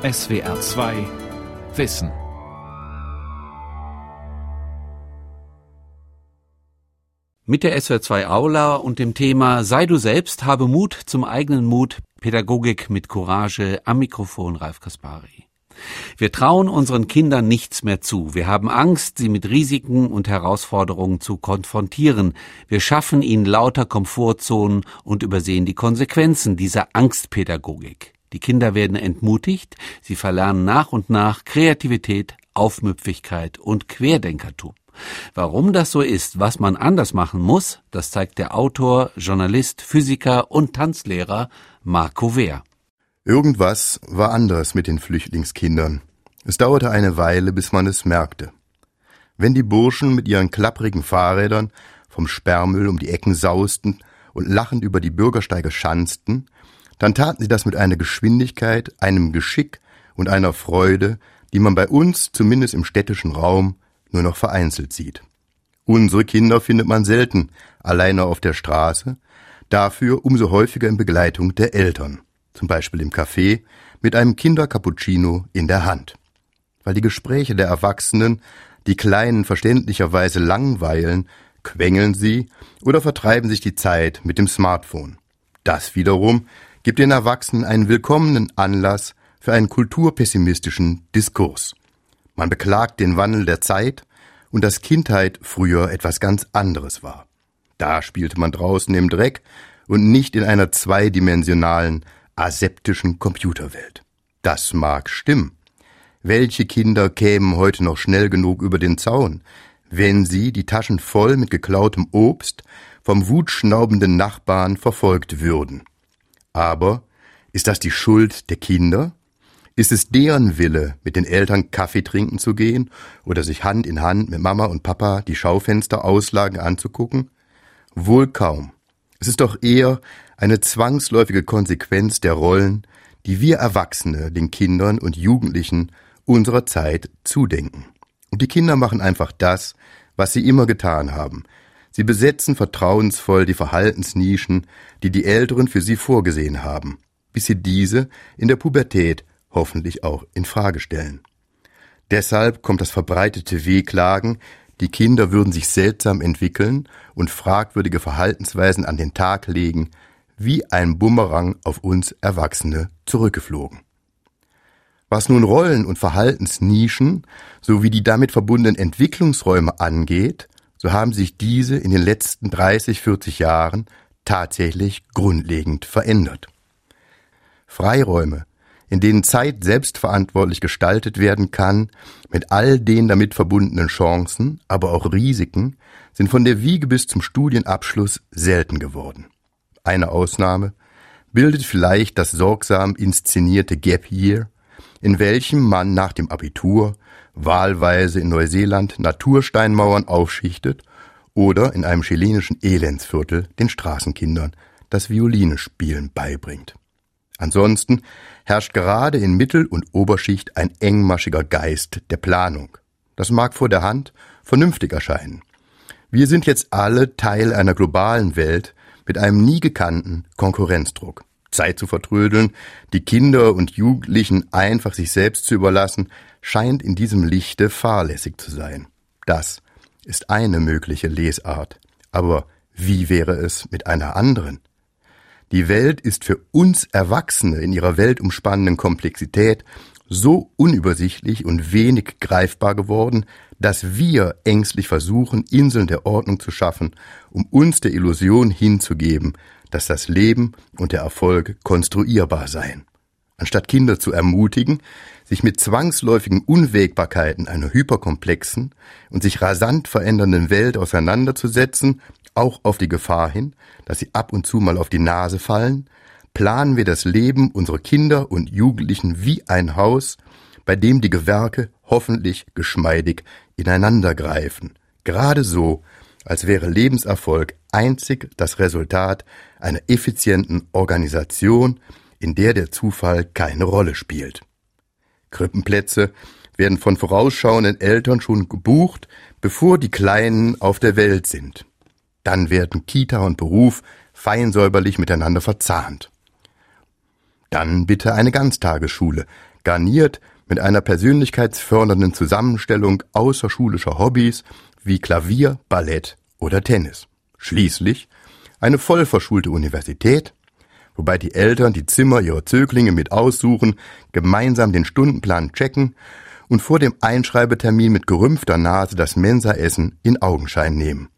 SWR 2 Wissen. Mit der SWR 2 Aula und dem Thema Sei du selbst, habe Mut zum eigenen Mut, Pädagogik mit Courage am Mikrofon Ralf Kaspari. Wir trauen unseren Kindern nichts mehr zu. Wir haben Angst, sie mit Risiken und Herausforderungen zu konfrontieren. Wir schaffen ihnen lauter Komfortzonen und übersehen die Konsequenzen dieser Angstpädagogik. Die Kinder werden entmutigt, sie verlernen nach und nach Kreativität, Aufmüpfigkeit und Querdenkertum. Warum das so ist, was man anders machen muss, das zeigt der Autor, Journalist, Physiker und Tanzlehrer Marco Wehr. Irgendwas war anders mit den Flüchtlingskindern. Es dauerte eine Weile, bis man es merkte. Wenn die Burschen mit ihren klapprigen Fahrrädern vom Sperrmüll um die Ecken sausten und lachend über die Bürgersteige schanzten, dann taten sie das mit einer Geschwindigkeit, einem Geschick und einer Freude, die man bei uns, zumindest im städtischen Raum, nur noch vereinzelt sieht. Unsere Kinder findet man selten alleine auf der Straße, dafür umso häufiger in Begleitung der Eltern zum Beispiel im Café, mit einem Kindercappuccino in der Hand. Weil die Gespräche der Erwachsenen die Kleinen verständlicherweise langweilen, quengeln sie oder vertreiben sich die Zeit mit dem Smartphone. Das wiederum gibt den Erwachsenen einen willkommenen Anlass für einen kulturpessimistischen Diskurs. Man beklagt den Wandel der Zeit und dass Kindheit früher etwas ganz anderes war. Da spielte man draußen im Dreck und nicht in einer zweidimensionalen, aseptischen Computerwelt. Das mag stimmen. Welche Kinder kämen heute noch schnell genug über den Zaun, wenn sie, die Taschen voll mit geklautem Obst, vom wutschnaubenden Nachbarn verfolgt würden? Aber ist das die Schuld der Kinder? Ist es deren Wille, mit den Eltern Kaffee trinken zu gehen oder sich Hand in Hand mit Mama und Papa die Schaufensterauslagen anzugucken? Wohl kaum. Es ist doch eher eine zwangsläufige Konsequenz der Rollen, die wir Erwachsene den Kindern und Jugendlichen unserer Zeit zudenken. Und die Kinder machen einfach das, was sie immer getan haben. Sie besetzen vertrauensvoll die Verhaltensnischen, die die Älteren für sie vorgesehen haben, bis sie diese in der Pubertät hoffentlich auch in Frage stellen. Deshalb kommt das verbreitete Wehklagen, die Kinder würden sich seltsam entwickeln und fragwürdige Verhaltensweisen an den Tag legen, wie ein Bumerang auf uns Erwachsene zurückgeflogen. Was nun Rollen und Verhaltensnischen sowie die damit verbundenen Entwicklungsräume angeht, so haben sich diese in den letzten 30, 40 Jahren tatsächlich grundlegend verändert. Freiräume, in denen Zeit selbstverantwortlich gestaltet werden kann, mit all den damit verbundenen Chancen, aber auch Risiken, sind von der Wiege bis zum Studienabschluss selten geworden eine Ausnahme, bildet vielleicht das sorgsam inszenierte Gap Year, in welchem man nach dem Abitur wahlweise in Neuseeland Natursteinmauern aufschichtet oder in einem chilenischen Elendsviertel den Straßenkindern das Violinespielen beibringt. Ansonsten herrscht gerade in Mittel- und Oberschicht ein engmaschiger Geist der Planung. Das mag vor der Hand vernünftig erscheinen. Wir sind jetzt alle Teil einer globalen Welt, mit einem nie gekannten Konkurrenzdruck. Zeit zu vertrödeln, die Kinder und Jugendlichen einfach sich selbst zu überlassen, scheint in diesem Lichte fahrlässig zu sein. Das ist eine mögliche Lesart. Aber wie wäre es mit einer anderen? Die Welt ist für uns Erwachsene in ihrer weltumspannenden Komplexität so unübersichtlich und wenig greifbar geworden, dass wir ängstlich versuchen, Inseln der Ordnung zu schaffen, um uns der Illusion hinzugeben, dass das Leben und der Erfolg konstruierbar seien. Anstatt Kinder zu ermutigen, sich mit zwangsläufigen Unwägbarkeiten einer hyperkomplexen und sich rasant verändernden Welt auseinanderzusetzen, auch auf die Gefahr hin, dass sie ab und zu mal auf die Nase fallen, planen wir das Leben unserer Kinder und Jugendlichen wie ein Haus, bei dem die Gewerke hoffentlich geschmeidig ineinandergreifen, gerade so, als wäre Lebenserfolg einzig das Resultat einer effizienten Organisation, in der der Zufall keine Rolle spielt. Krippenplätze werden von vorausschauenden Eltern schon gebucht, bevor die Kleinen auf der Welt sind. Dann werden Kita und Beruf feinsäuberlich miteinander verzahnt. Dann bitte eine Ganztagesschule, garniert mit einer persönlichkeitsfördernden Zusammenstellung außerschulischer Hobbys wie Klavier, Ballett oder Tennis. Schließlich eine vollverschulte Universität, wobei die Eltern die Zimmer ihrer Zöglinge mit aussuchen, gemeinsam den Stundenplan checken und vor dem Einschreibetermin mit gerümpfter Nase das Mensaessen in Augenschein nehmen.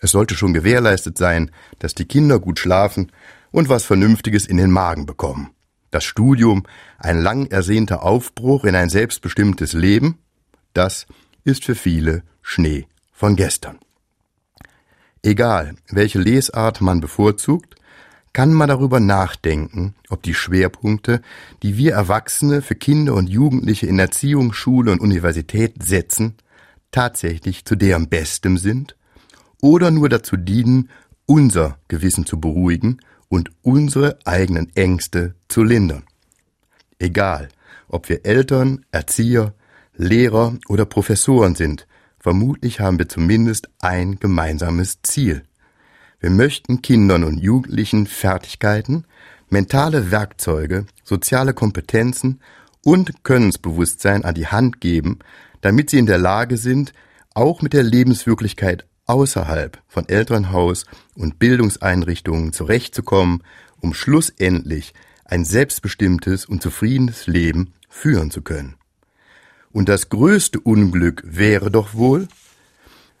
Es sollte schon gewährleistet sein, dass die Kinder gut schlafen und was Vernünftiges in den Magen bekommen. Das Studium, ein lang ersehnter Aufbruch in ein selbstbestimmtes Leben, das ist für viele Schnee von gestern. Egal, welche Lesart man bevorzugt, kann man darüber nachdenken, ob die Schwerpunkte, die wir Erwachsene für Kinder und Jugendliche in Erziehung, Schule und Universität setzen, tatsächlich zu deren Bestem sind oder nur dazu dienen, unser Gewissen zu beruhigen und unsere eigenen Ängste zu lindern. Egal, ob wir Eltern, Erzieher, Lehrer oder Professoren sind, vermutlich haben wir zumindest ein gemeinsames Ziel. Wir möchten Kindern und Jugendlichen Fertigkeiten, mentale Werkzeuge, soziale Kompetenzen und Könnensbewusstsein an die Hand geben, damit sie in der Lage sind, auch mit der Lebenswirklichkeit außerhalb von Elternhaus und Bildungseinrichtungen zurechtzukommen, um schlussendlich ein selbstbestimmtes und zufriedenes Leben führen zu können. Und das größte Unglück wäre doch wohl,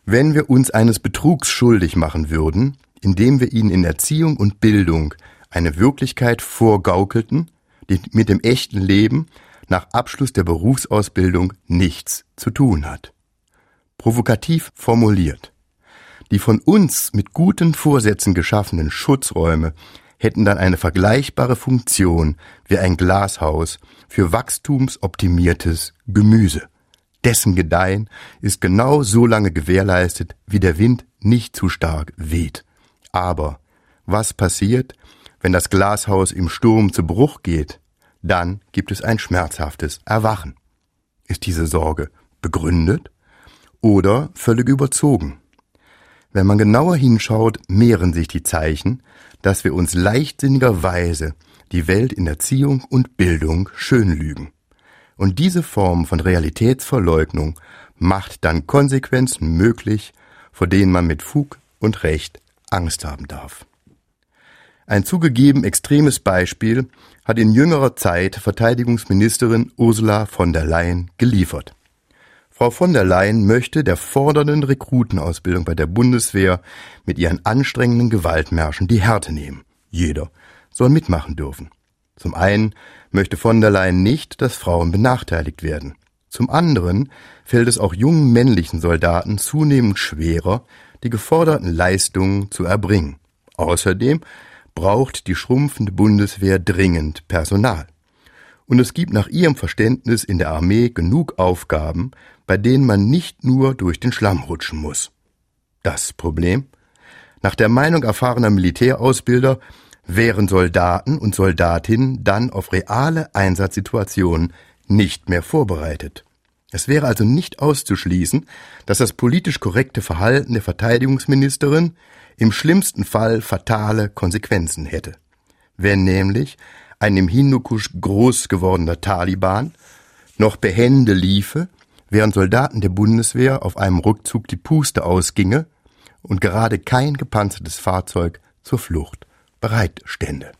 wenn wir uns eines Betrugs schuldig machen würden, indem wir ihnen in Erziehung und Bildung eine Wirklichkeit vorgaukelten, die mit dem echten Leben nach Abschluss der Berufsausbildung nichts zu tun hat. Provokativ formuliert. Die von uns mit guten Vorsätzen geschaffenen Schutzräume hätten dann eine vergleichbare Funktion wie ein Glashaus für wachstumsoptimiertes Gemüse. Dessen Gedeihen ist genau so lange gewährleistet, wie der Wind nicht zu stark weht. Aber was passiert, wenn das Glashaus im Sturm zu Bruch geht? Dann gibt es ein schmerzhaftes Erwachen. Ist diese Sorge begründet oder völlig überzogen? Wenn man genauer hinschaut, mehren sich die Zeichen, dass wir uns leichtsinnigerweise die Welt in Erziehung und Bildung schön lügen. Und diese Form von Realitätsverleugnung macht dann Konsequenzen möglich, vor denen man mit Fug und Recht Angst haben darf. Ein zugegeben extremes Beispiel hat in jüngerer Zeit Verteidigungsministerin Ursula von der Leyen geliefert. Frau von der Leyen möchte der fordernden Rekrutenausbildung bei der Bundeswehr mit ihren anstrengenden Gewaltmärschen die Härte nehmen. Jeder soll mitmachen dürfen. Zum einen möchte von der Leyen nicht, dass Frauen benachteiligt werden. Zum anderen fällt es auch jungen männlichen Soldaten zunehmend schwerer, die geforderten Leistungen zu erbringen. Außerdem braucht die schrumpfende Bundeswehr dringend Personal. Und es gibt nach ihrem Verständnis in der Armee genug Aufgaben, bei denen man nicht nur durch den Schlamm rutschen muss. Das Problem? Nach der Meinung erfahrener Militärausbilder wären Soldaten und Soldatinnen dann auf reale Einsatzsituationen nicht mehr vorbereitet. Es wäre also nicht auszuschließen, dass das politisch korrekte Verhalten der Verteidigungsministerin im schlimmsten Fall fatale Konsequenzen hätte. Wenn nämlich ein im Hindukusch groß gewordener Taliban noch behende liefe während Soldaten der Bundeswehr auf einem Rückzug die Puste ausginge und gerade kein gepanzertes Fahrzeug zur Flucht bereit stände.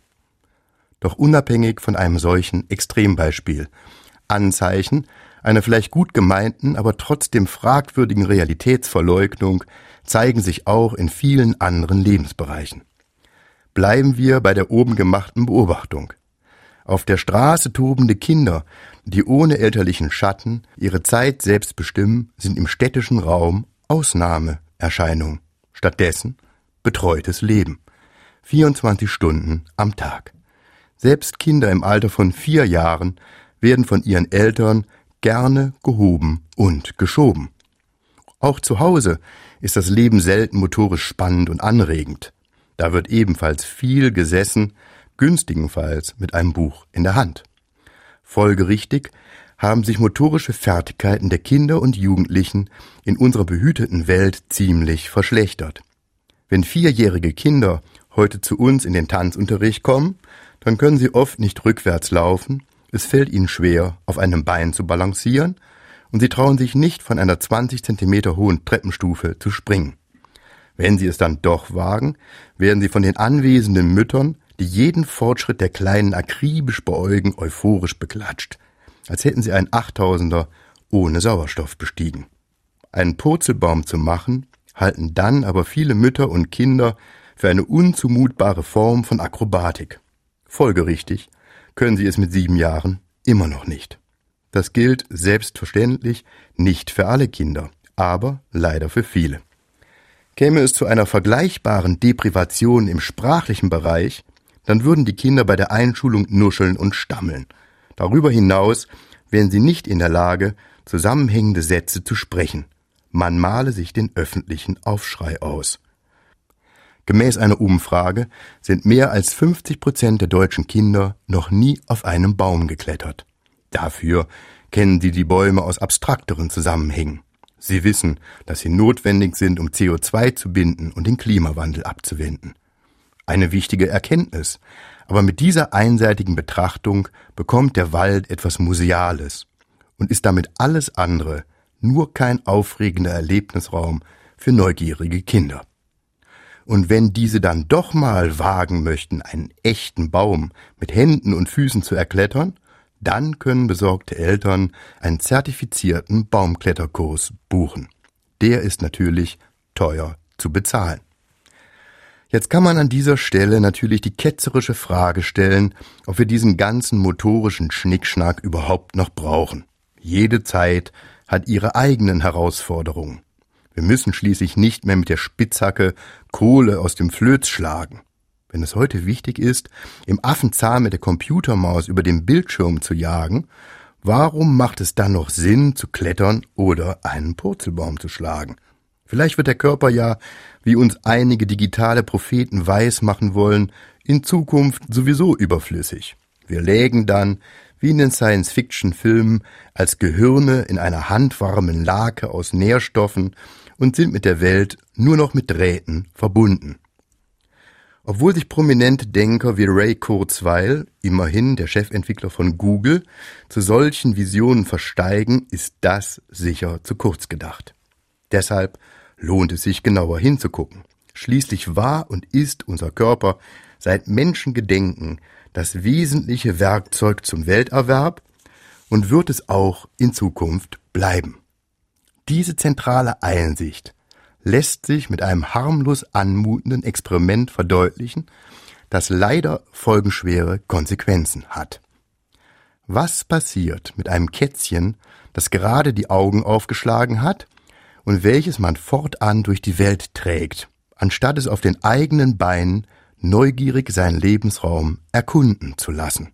Doch unabhängig von einem solchen Extrembeispiel, Anzeichen einer vielleicht gut gemeinten, aber trotzdem fragwürdigen Realitätsverleugnung zeigen sich auch in vielen anderen Lebensbereichen. Bleiben wir bei der oben gemachten Beobachtung. Auf der Straße tobende Kinder die ohne elterlichen Schatten ihre Zeit selbst bestimmen, sind im städtischen Raum Ausnahmeerscheinung. Stattdessen betreutes Leben. 24 Stunden am Tag. Selbst Kinder im Alter von vier Jahren werden von ihren Eltern gerne gehoben und geschoben. Auch zu Hause ist das Leben selten motorisch spannend und anregend. Da wird ebenfalls viel gesessen, günstigenfalls mit einem Buch in der Hand. Folgerichtig haben sich motorische Fertigkeiten der Kinder und Jugendlichen in unserer behüteten Welt ziemlich verschlechtert. Wenn vierjährige Kinder heute zu uns in den Tanzunterricht kommen, dann können sie oft nicht rückwärts laufen, es fällt ihnen schwer, auf einem Bein zu balancieren, und sie trauen sich nicht, von einer 20 Zentimeter hohen Treppenstufe zu springen. Wenn sie es dann doch wagen, werden sie von den anwesenden Müttern, die jeden Fortschritt der Kleinen akribisch beäugen, euphorisch beklatscht, als hätten sie einen Achttausender ohne Sauerstoff bestiegen. Einen Purzelbaum zu machen, halten dann aber viele Mütter und Kinder für eine unzumutbare Form von Akrobatik. Folgerichtig können sie es mit sieben Jahren immer noch nicht. Das gilt selbstverständlich nicht für alle Kinder, aber leider für viele. Käme es zu einer vergleichbaren Deprivation im sprachlichen Bereich, dann würden die Kinder bei der Einschulung nuscheln und stammeln. Darüber hinaus wären sie nicht in der Lage, zusammenhängende Sätze zu sprechen. Man male sich den öffentlichen Aufschrei aus. Gemäß einer Umfrage sind mehr als 50 Prozent der deutschen Kinder noch nie auf einem Baum geklettert. Dafür kennen sie die Bäume aus abstrakteren Zusammenhängen. Sie wissen, dass sie notwendig sind, um CO2 zu binden und den Klimawandel abzuwenden. Eine wichtige Erkenntnis, aber mit dieser einseitigen Betrachtung bekommt der Wald etwas Museales und ist damit alles andere, nur kein aufregender Erlebnisraum für neugierige Kinder. Und wenn diese dann doch mal wagen möchten, einen echten Baum mit Händen und Füßen zu erklettern, dann können besorgte Eltern einen zertifizierten Baumkletterkurs buchen. Der ist natürlich teuer zu bezahlen. Jetzt kann man an dieser Stelle natürlich die ketzerische Frage stellen, ob wir diesen ganzen motorischen Schnickschnack überhaupt noch brauchen. Jede Zeit hat ihre eigenen Herausforderungen. Wir müssen schließlich nicht mehr mit der Spitzhacke Kohle aus dem Flöz schlagen. Wenn es heute wichtig ist, im Affenzahn mit der Computermaus über den Bildschirm zu jagen, warum macht es dann noch Sinn, zu klettern oder einen Purzelbaum zu schlagen? Vielleicht wird der Körper ja, wie uns einige digitale Propheten weiß machen wollen, in Zukunft sowieso überflüssig. Wir lägen dann, wie in den Science-Fiction-Filmen, als Gehirne in einer handwarmen Lake aus Nährstoffen und sind mit der Welt nur noch mit Drähten verbunden. Obwohl sich prominente Denker wie Ray Kurzweil, immerhin der Chefentwickler von Google, zu solchen Visionen versteigen, ist das sicher zu kurz gedacht. Deshalb lohnt es sich genauer hinzugucken. Schließlich war und ist unser Körper seit Menschengedenken das wesentliche Werkzeug zum Welterwerb und wird es auch in Zukunft bleiben. Diese zentrale Einsicht lässt sich mit einem harmlos anmutenden Experiment verdeutlichen, das leider folgenschwere Konsequenzen hat. Was passiert mit einem Kätzchen, das gerade die Augen aufgeschlagen hat und welches man fortan durch die Welt trägt, anstatt es auf den eigenen Beinen neugierig seinen Lebensraum erkunden zu lassen?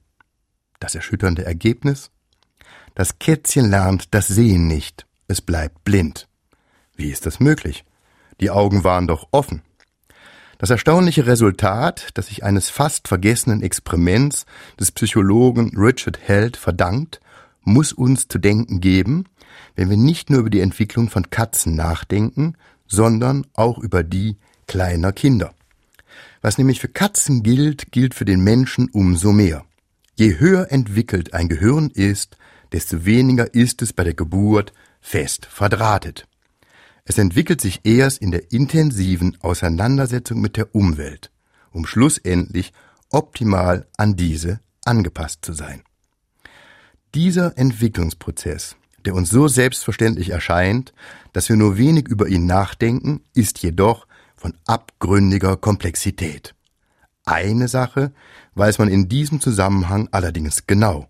Das erschütternde Ergebnis? Das Kätzchen lernt das Sehen nicht, es bleibt blind. Wie ist das möglich? Die Augen waren doch offen. Das erstaunliche Resultat, das sich eines fast vergessenen Experiments des Psychologen Richard Held verdankt, muss uns zu denken geben, wenn wir nicht nur über die Entwicklung von Katzen nachdenken, sondern auch über die kleiner Kinder. Was nämlich für Katzen gilt, gilt für den Menschen umso mehr. Je höher entwickelt ein Gehirn ist, desto weniger ist es bei der Geburt fest verdrahtet. Es entwickelt sich erst in der intensiven Auseinandersetzung mit der Umwelt, um schlussendlich optimal an diese angepasst zu sein. Dieser Entwicklungsprozess, der uns so selbstverständlich erscheint, dass wir nur wenig über ihn nachdenken, ist jedoch von abgründiger Komplexität. Eine Sache weiß man in diesem Zusammenhang allerdings genau.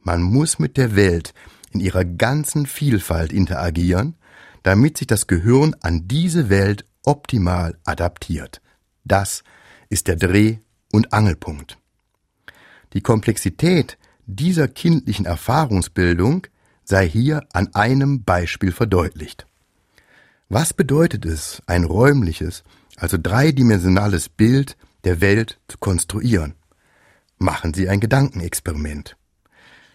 Man muss mit der Welt in ihrer ganzen Vielfalt interagieren, damit sich das Gehirn an diese Welt optimal adaptiert. Das ist der Dreh- und Angelpunkt. Die Komplexität dieser kindlichen Erfahrungsbildung sei hier an einem Beispiel verdeutlicht. Was bedeutet es, ein räumliches, also dreidimensionales Bild der Welt zu konstruieren? Machen Sie ein Gedankenexperiment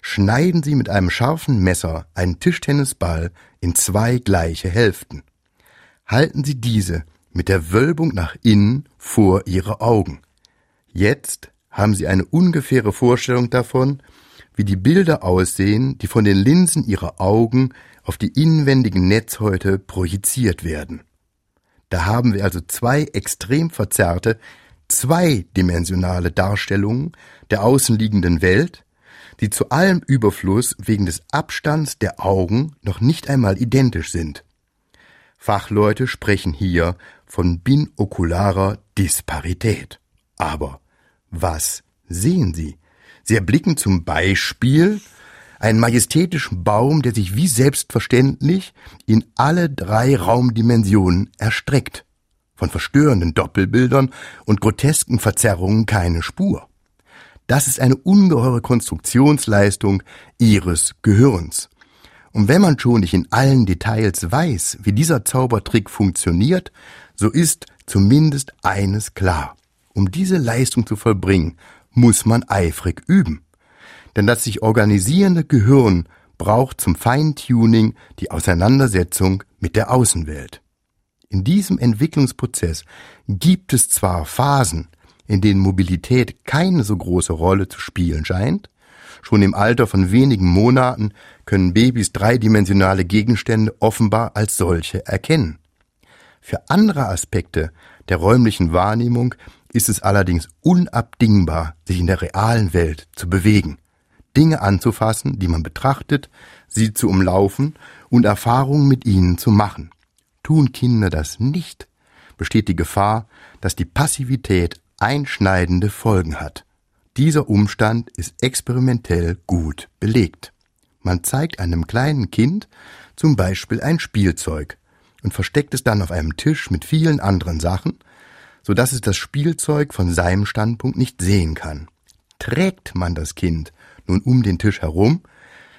schneiden Sie mit einem scharfen Messer einen Tischtennisball in zwei gleiche Hälften. Halten Sie diese mit der Wölbung nach innen vor Ihre Augen. Jetzt haben Sie eine ungefähre Vorstellung davon, wie die Bilder aussehen, die von den Linsen Ihrer Augen auf die inwendigen Netzhäute projiziert werden. Da haben wir also zwei extrem verzerrte, zweidimensionale Darstellungen der außenliegenden Welt, die zu allem Überfluss wegen des Abstands der Augen noch nicht einmal identisch sind. Fachleute sprechen hier von binokularer Disparität. Aber was sehen Sie? Sie erblicken zum Beispiel einen majestätischen Baum, der sich wie selbstverständlich in alle drei Raumdimensionen erstreckt. Von verstörenden Doppelbildern und grotesken Verzerrungen keine Spur. Das ist eine ungeheure Konstruktionsleistung Ihres Gehirns. Und wenn man schon nicht in allen Details weiß, wie dieser Zaubertrick funktioniert, so ist zumindest eines klar. Um diese Leistung zu vollbringen, muss man eifrig üben. Denn das sich organisierende Gehirn braucht zum Feintuning die Auseinandersetzung mit der Außenwelt. In diesem Entwicklungsprozess gibt es zwar Phasen, in denen Mobilität keine so große Rolle zu spielen scheint, schon im Alter von wenigen Monaten können Babys dreidimensionale Gegenstände offenbar als solche erkennen. Für andere Aspekte der räumlichen Wahrnehmung ist es allerdings unabdingbar, sich in der realen Welt zu bewegen. Dinge anzufassen, die man betrachtet, sie zu umlaufen und Erfahrungen mit ihnen zu machen. Tun Kinder das nicht, besteht die Gefahr, dass die Passivität einschneidende Folgen hat. Dieser Umstand ist experimentell gut belegt. Man zeigt einem kleinen Kind zum Beispiel ein Spielzeug und versteckt es dann auf einem Tisch mit vielen anderen Sachen, so dass es das Spielzeug von seinem Standpunkt nicht sehen kann. Trägt man das Kind nun um den Tisch herum,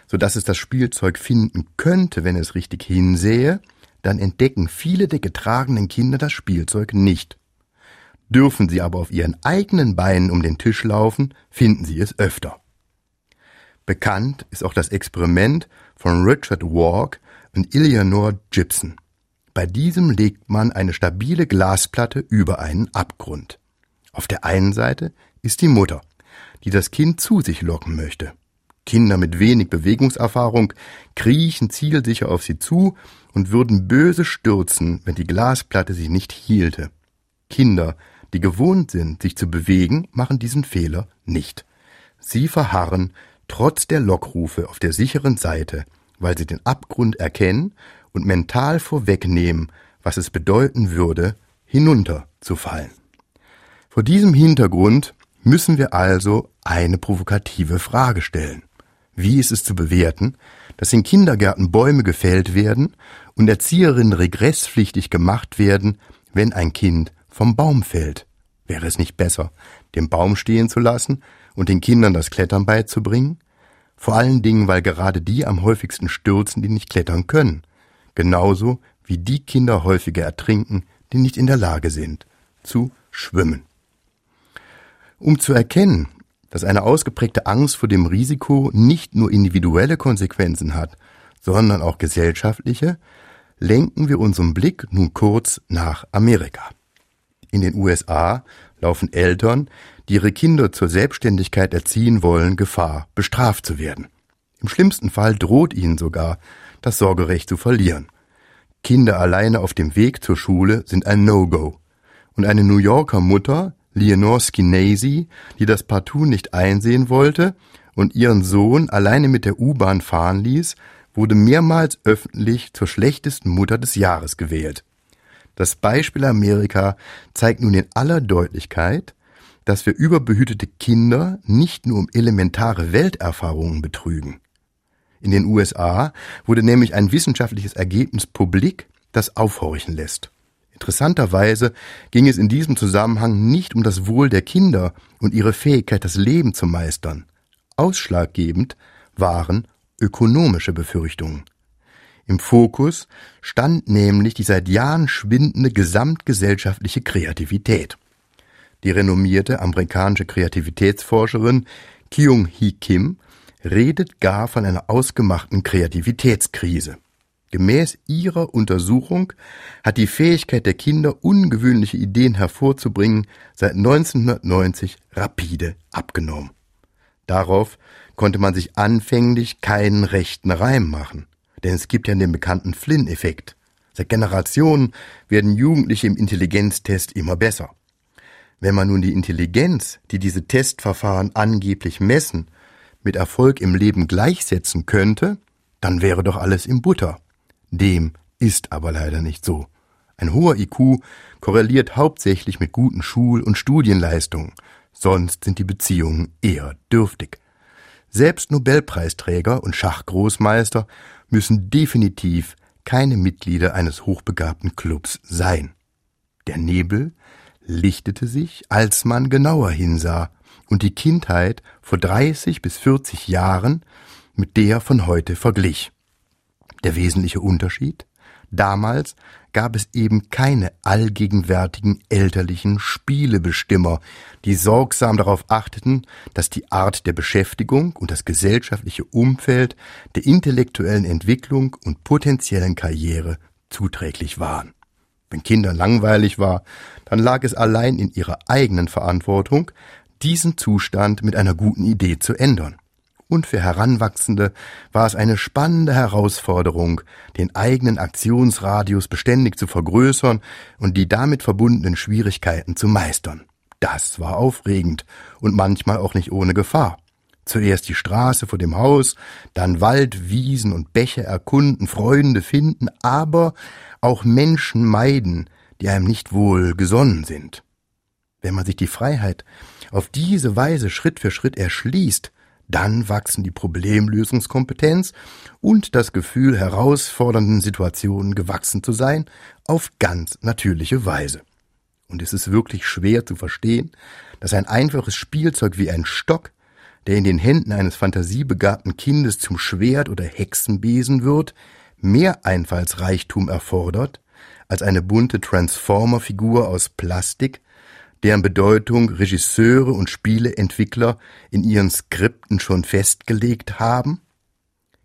so dass es das Spielzeug finden könnte, wenn es richtig hinsehe, dann entdecken viele der getragenen Kinder das Spielzeug nicht. Dürfen sie aber auf ihren eigenen Beinen um den Tisch laufen, finden sie es öfter. Bekannt ist auch das Experiment von Richard Walk und Eleanor Gibson. Bei diesem legt man eine stabile Glasplatte über einen Abgrund. Auf der einen Seite ist die Mutter, die das Kind zu sich locken möchte. Kinder mit wenig Bewegungserfahrung kriechen zielsicher auf sie zu und würden böse stürzen, wenn die Glasplatte sich nicht hielte. Kinder, die gewohnt sind, sich zu bewegen, machen diesen Fehler nicht. Sie verharren trotz der Lockrufe auf der sicheren Seite, weil sie den Abgrund erkennen und mental vorwegnehmen, was es bedeuten würde, hinunterzufallen. Vor diesem Hintergrund müssen wir also eine provokative Frage stellen. Wie ist es zu bewerten, dass in Kindergärten Bäume gefällt werden und Erzieherinnen regresspflichtig gemacht werden, wenn ein Kind vom Baum fällt? Wäre es nicht besser, den Baum stehen zu lassen und den Kindern das Klettern beizubringen? Vor allen Dingen, weil gerade die am häufigsten stürzen, die nicht klettern können. Genauso wie die Kinder häufiger ertrinken, die nicht in der Lage sind, zu schwimmen. Um zu erkennen, dass eine ausgeprägte Angst vor dem Risiko nicht nur individuelle Konsequenzen hat, sondern auch gesellschaftliche, lenken wir unseren Blick nun kurz nach Amerika. In den USA laufen Eltern, die ihre Kinder zur Selbstständigkeit erziehen wollen, Gefahr, bestraft zu werden. Im schlimmsten Fall droht ihnen sogar, das Sorgerecht zu verlieren. Kinder alleine auf dem Weg zur Schule sind ein No-Go. Und eine New Yorker Mutter Leonore Skinesi, die das partout nicht einsehen wollte und ihren Sohn alleine mit der U-Bahn fahren ließ, wurde mehrmals öffentlich zur schlechtesten Mutter des Jahres gewählt. Das Beispiel Amerika zeigt nun in aller Deutlichkeit, dass wir überbehütete Kinder nicht nur um elementare Welterfahrungen betrügen. In den USA wurde nämlich ein wissenschaftliches Ergebnis publik, das aufhorchen lässt. Interessanterweise ging es in diesem Zusammenhang nicht um das Wohl der Kinder und ihre Fähigkeit, das Leben zu meistern. Ausschlaggebend waren ökonomische Befürchtungen. Im Fokus stand nämlich die seit Jahren schwindende gesamtgesellschaftliche Kreativität. Die renommierte amerikanische Kreativitätsforscherin Kyung Hee Kim redet gar von einer ausgemachten Kreativitätskrise. Gemäß ihrer Untersuchung hat die Fähigkeit der Kinder, ungewöhnliche Ideen hervorzubringen, seit 1990 rapide abgenommen. Darauf konnte man sich anfänglich keinen rechten Reim machen, denn es gibt ja den bekannten Flynn-Effekt. Seit Generationen werden Jugendliche im Intelligenztest immer besser. Wenn man nun die Intelligenz, die diese Testverfahren angeblich messen, mit Erfolg im Leben gleichsetzen könnte, dann wäre doch alles im Butter. Dem ist aber leider nicht so. Ein hoher IQ korreliert hauptsächlich mit guten Schul- und Studienleistungen, sonst sind die Beziehungen eher dürftig. Selbst Nobelpreisträger und Schachgroßmeister müssen definitiv keine Mitglieder eines hochbegabten Clubs sein. Der Nebel lichtete sich, als man genauer hinsah und die Kindheit vor 30 bis 40 Jahren mit der von heute verglich. Der wesentliche Unterschied? Damals gab es eben keine allgegenwärtigen elterlichen Spielebestimmer, die sorgsam darauf achteten, dass die Art der Beschäftigung und das gesellschaftliche Umfeld der intellektuellen Entwicklung und potenziellen Karriere zuträglich waren. Wenn Kindern langweilig war, dann lag es allein in ihrer eigenen Verantwortung, diesen Zustand mit einer guten Idee zu ändern und für Heranwachsende war es eine spannende Herausforderung, den eigenen Aktionsradius beständig zu vergrößern und die damit verbundenen Schwierigkeiten zu meistern. Das war aufregend und manchmal auch nicht ohne Gefahr. Zuerst die Straße vor dem Haus, dann Wald, Wiesen und Bäche erkunden, Freunde finden, aber auch Menschen meiden, die einem nicht wohl gesonnen sind. Wenn man sich die Freiheit auf diese Weise Schritt für Schritt erschließt, dann wachsen die Problemlösungskompetenz und das Gefühl, herausfordernden Situationen gewachsen zu sein, auf ganz natürliche Weise. Und es ist wirklich schwer zu verstehen, dass ein einfaches Spielzeug wie ein Stock, der in den Händen eines fantasiebegabten Kindes zum Schwert oder Hexenbesen wird, mehr Einfallsreichtum erfordert als eine bunte Transformer-Figur aus Plastik, deren Bedeutung Regisseure und Spieleentwickler in ihren Skripten schon festgelegt haben?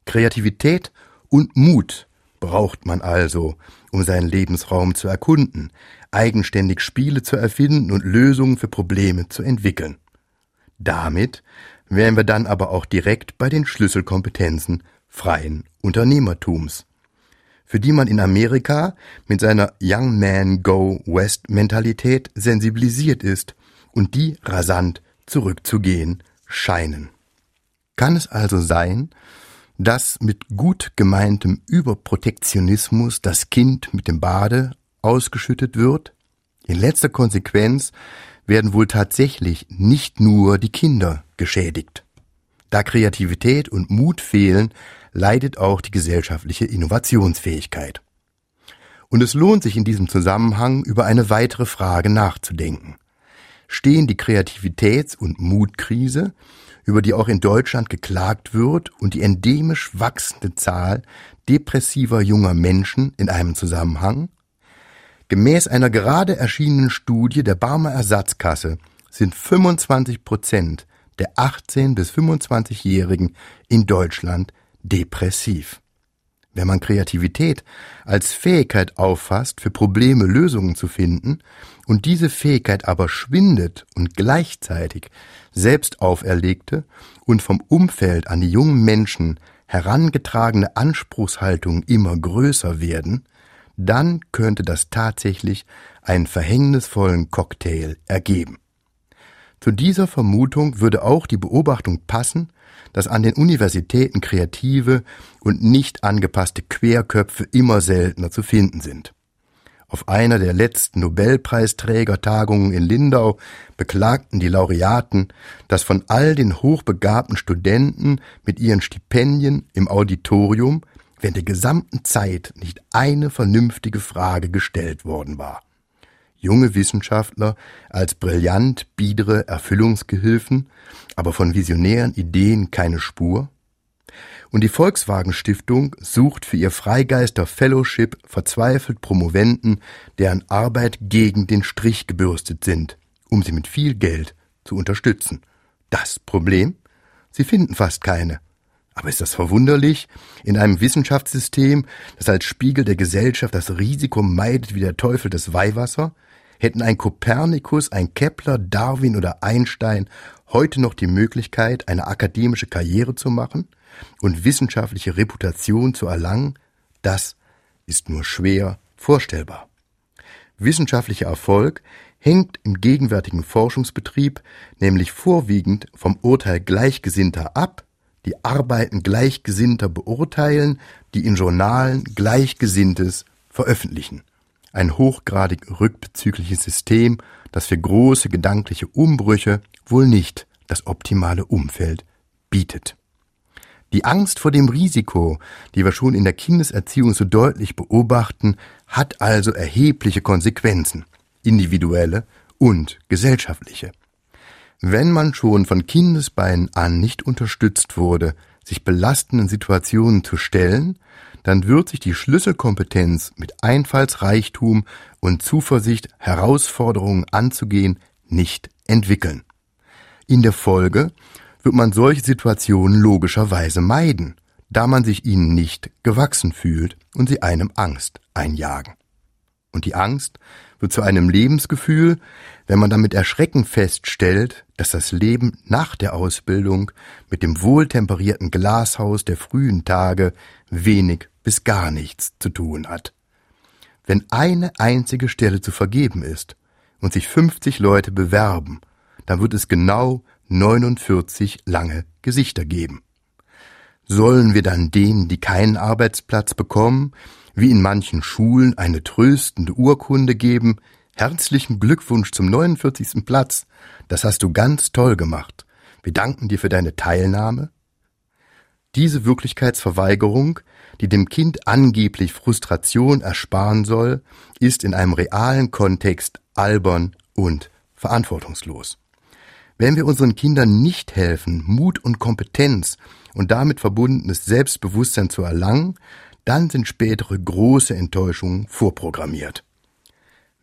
Kreativität und Mut braucht man also, um seinen Lebensraum zu erkunden, eigenständig Spiele zu erfinden und Lösungen für Probleme zu entwickeln. Damit wären wir dann aber auch direkt bei den Schlüsselkompetenzen freien Unternehmertums für die man in Amerika mit seiner Young Man Go West Mentalität sensibilisiert ist und die rasant zurückzugehen scheinen. Kann es also sein, dass mit gut gemeintem Überprotektionismus das Kind mit dem Bade ausgeschüttet wird? In letzter Konsequenz werden wohl tatsächlich nicht nur die Kinder geschädigt. Da Kreativität und Mut fehlen, leidet auch die gesellschaftliche Innovationsfähigkeit. Und es lohnt sich in diesem Zusammenhang über eine weitere Frage nachzudenken. Stehen die Kreativitäts- und Mutkrise, über die auch in Deutschland geklagt wird, und die endemisch wachsende Zahl depressiver junger Menschen in einem Zusammenhang? Gemäß einer gerade erschienenen Studie der Barmer Ersatzkasse sind 25 Prozent der 18 bis 25-Jährigen in Deutschland depressiv. Wenn man Kreativität als Fähigkeit auffasst, für Probleme Lösungen zu finden, und diese Fähigkeit aber schwindet und gleichzeitig selbst auferlegte und vom Umfeld an die jungen Menschen herangetragene Anspruchshaltungen immer größer werden, dann könnte das tatsächlich einen verhängnisvollen Cocktail ergeben. Zu dieser Vermutung würde auch die Beobachtung passen, dass an den Universitäten kreative und nicht angepasste Querköpfe immer seltener zu finden sind. Auf einer der letzten Nobelpreisträgertagungen in Lindau beklagten die Laureaten, dass von all den hochbegabten Studenten mit ihren Stipendien im Auditorium während der gesamten Zeit nicht eine vernünftige Frage gestellt worden war junge Wissenschaftler als brillant biedere Erfüllungsgehilfen, aber von visionären Ideen keine Spur? Und die Volkswagen Stiftung sucht für ihr Freigeister Fellowship verzweifelt Promoventen, deren Arbeit gegen den Strich gebürstet sind, um sie mit viel Geld zu unterstützen. Das Problem? Sie finden fast keine. Aber ist das verwunderlich? In einem Wissenschaftssystem, das als Spiegel der Gesellschaft das Risiko meidet wie der Teufel das Weihwasser, hätten ein Kopernikus, ein Kepler, Darwin oder Einstein heute noch die Möglichkeit, eine akademische Karriere zu machen und wissenschaftliche Reputation zu erlangen? Das ist nur schwer vorstellbar. Wissenschaftlicher Erfolg hängt im gegenwärtigen Forschungsbetrieb nämlich vorwiegend vom Urteil Gleichgesinnter ab, die Arbeiten Gleichgesinnter beurteilen, die in Journalen Gleichgesinntes veröffentlichen. Ein hochgradig rückbezügliches System, das für große gedankliche Umbrüche wohl nicht das optimale Umfeld bietet. Die Angst vor dem Risiko, die wir schon in der Kindeserziehung so deutlich beobachten, hat also erhebliche Konsequenzen, individuelle und gesellschaftliche. Wenn man schon von Kindesbeinen an nicht unterstützt wurde, sich belastenden Situationen zu stellen, dann wird sich die Schlüsselkompetenz mit Einfallsreichtum und Zuversicht Herausforderungen anzugehen nicht entwickeln. In der Folge wird man solche Situationen logischerweise meiden, da man sich ihnen nicht gewachsen fühlt und sie einem Angst einjagen. Und die Angst wird zu einem Lebensgefühl, wenn man damit Erschrecken feststellt, dass das Leben nach der Ausbildung mit dem wohltemperierten Glashaus der frühen Tage wenig bis gar nichts zu tun hat. Wenn eine einzige Stelle zu vergeben ist und sich 50 Leute bewerben, dann wird es genau 49 lange Gesichter geben. Sollen wir dann denen, die keinen Arbeitsplatz bekommen, wie in manchen Schulen eine tröstende Urkunde geben, herzlichen Glückwunsch zum 49. Platz, das hast du ganz toll gemacht. Wir danken dir für deine Teilnahme. Diese Wirklichkeitsverweigerung, die dem Kind angeblich Frustration ersparen soll, ist in einem realen Kontext albern und verantwortungslos. Wenn wir unseren Kindern nicht helfen, Mut und Kompetenz und damit verbundenes Selbstbewusstsein zu erlangen, dann sind spätere große Enttäuschungen vorprogrammiert.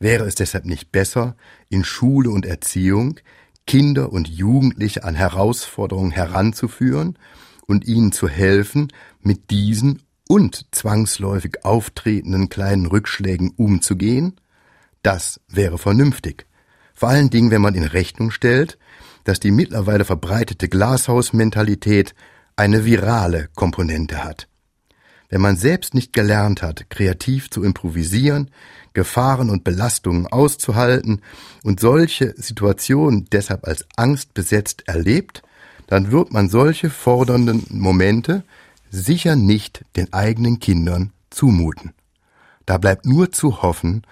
Wäre es deshalb nicht besser, in Schule und Erziehung Kinder und Jugendliche an Herausforderungen heranzuführen und ihnen zu helfen, mit diesen und zwangsläufig auftretenden kleinen Rückschlägen umzugehen? Das wäre vernünftig. Vor allen Dingen, wenn man in Rechnung stellt, dass die mittlerweile verbreitete Glashausmentalität eine virale Komponente hat. Wenn man selbst nicht gelernt hat, kreativ zu improvisieren, Gefahren und Belastungen auszuhalten und solche Situationen deshalb als angstbesetzt erlebt, dann wird man solche fordernden Momente sicher nicht den eigenen Kindern zumuten. Da bleibt nur zu hoffen,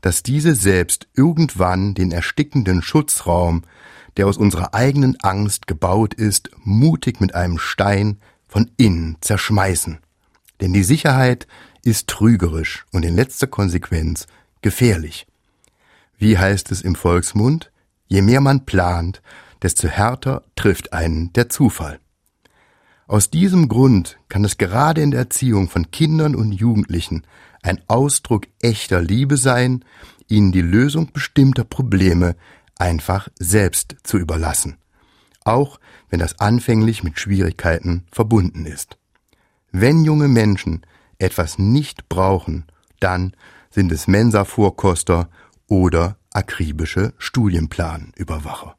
dass diese selbst irgendwann den erstickenden Schutzraum, der aus unserer eigenen Angst gebaut ist, mutig mit einem Stein von innen zerschmeißen. Denn die Sicherheit ist trügerisch und in letzter Konsequenz gefährlich. Wie heißt es im Volksmund? Je mehr man plant, desto härter trifft einen der Zufall. Aus diesem Grund kann es gerade in der Erziehung von Kindern und Jugendlichen ein Ausdruck echter Liebe sein, ihnen die Lösung bestimmter Probleme einfach selbst zu überlassen, auch wenn das anfänglich mit Schwierigkeiten verbunden ist. Wenn junge Menschen etwas nicht brauchen, dann sind es Mensa-Vorkoster oder akribische Studienplanüberwacher.